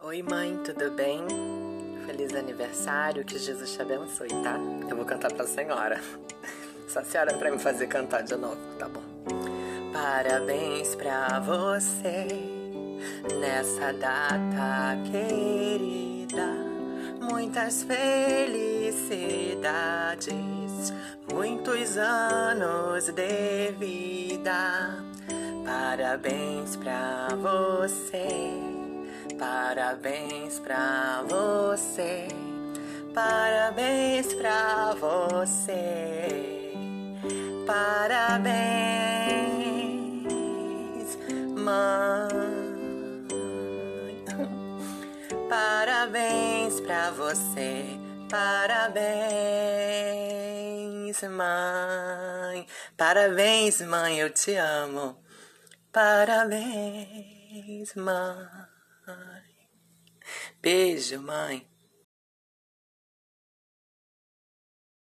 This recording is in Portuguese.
Oi, mãe, tudo bem? Feliz aniversário, que Jesus te abençoe, tá? Eu vou cantar pra senhora. Só a senhora pra me fazer cantar de novo, tá bom? Parabéns pra você nessa data querida. Muitas felicidades, muitos anos de vida. Parabéns pra você Parabéns pra você, parabéns pra você, parabéns, mãe. Parabéns pra você, parabéns, mãe. Parabéns, mãe, eu te amo. Parabéns, mãe. Beijo, mãe.